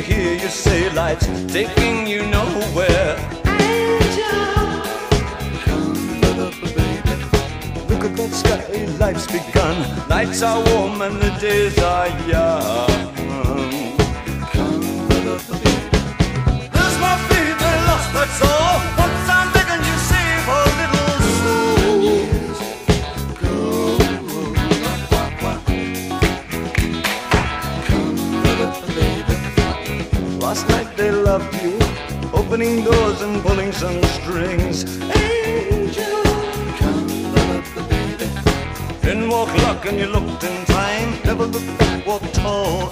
Hear you say life's taking you nowhere. Come, little baby, Look at that sky, life's begun. Nights are warm and the days are young. come, little baby. There's my baby lost, that's all. They loved you, opening doors and pulling some strings. Angel. Come, little baby. Then walk luck and you looked in time. Never looked back, walk tall,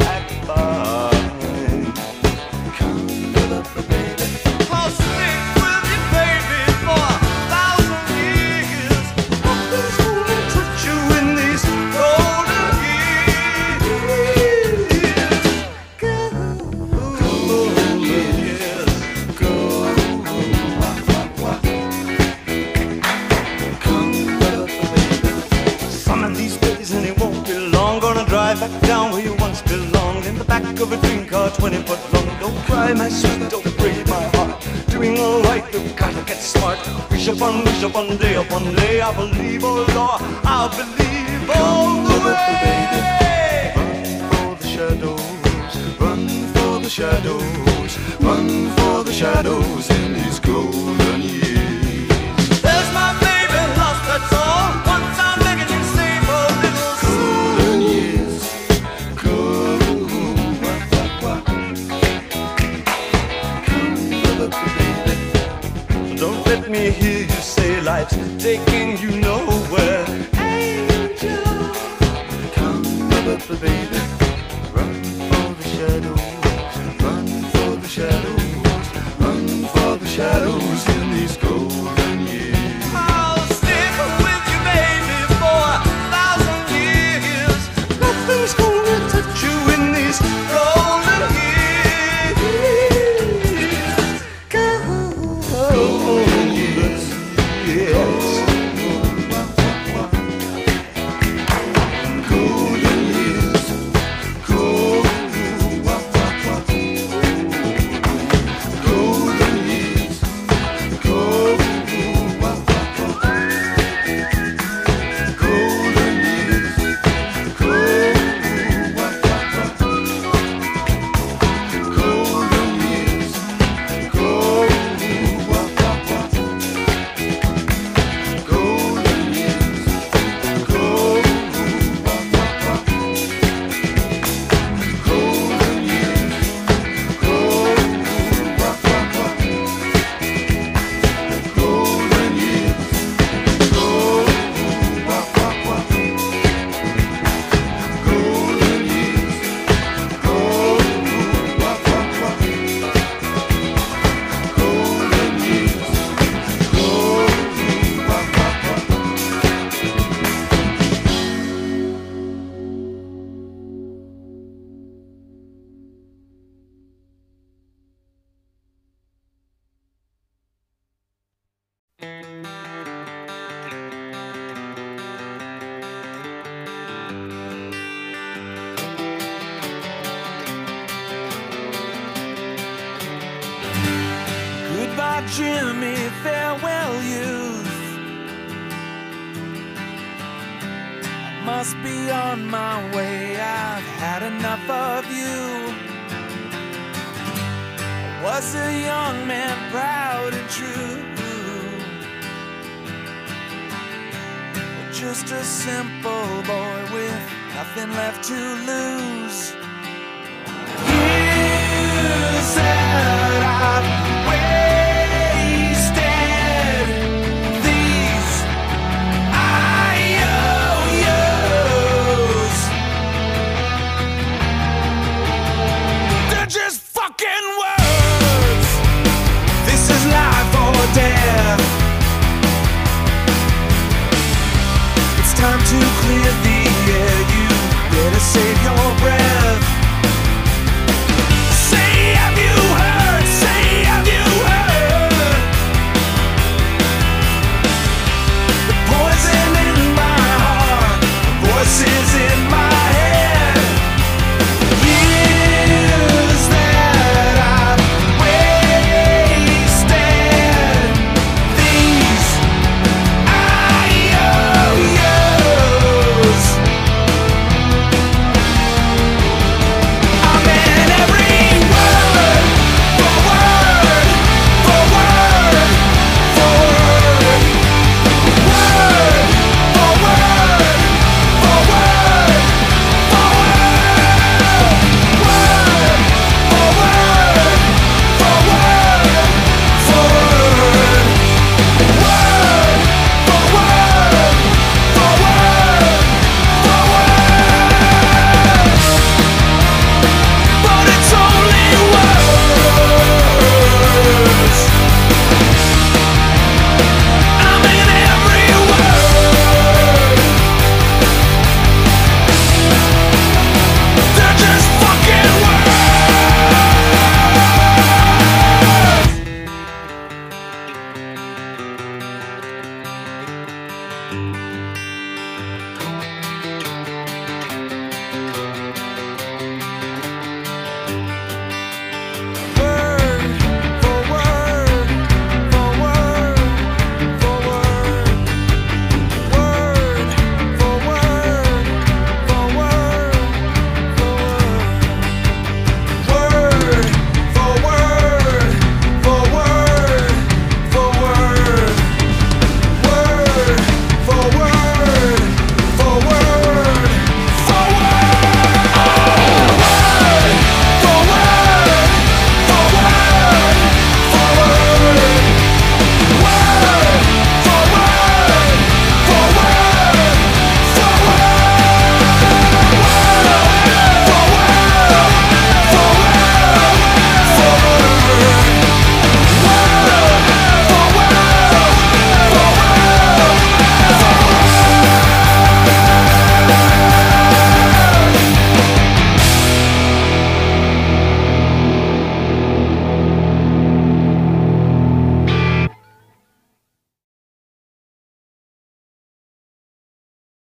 and it won't be long. Gonna drive back down where you once belonged. In the back of a dream car, 20 foot long. Don't cry, my sweet, don't break my heart. Doing alright, you've gotta get smart. Wish upon, wish upon, day upon day. I believe, oh Lord, I believe all the way. Run for the shadows, run for the shadows, run for the shadows in these golden for me. Jimmy. Farewell, youth. I must be on my way. I've had enough of you. I was a young man, proud and true. Just a simple boy with nothing left to lose. save your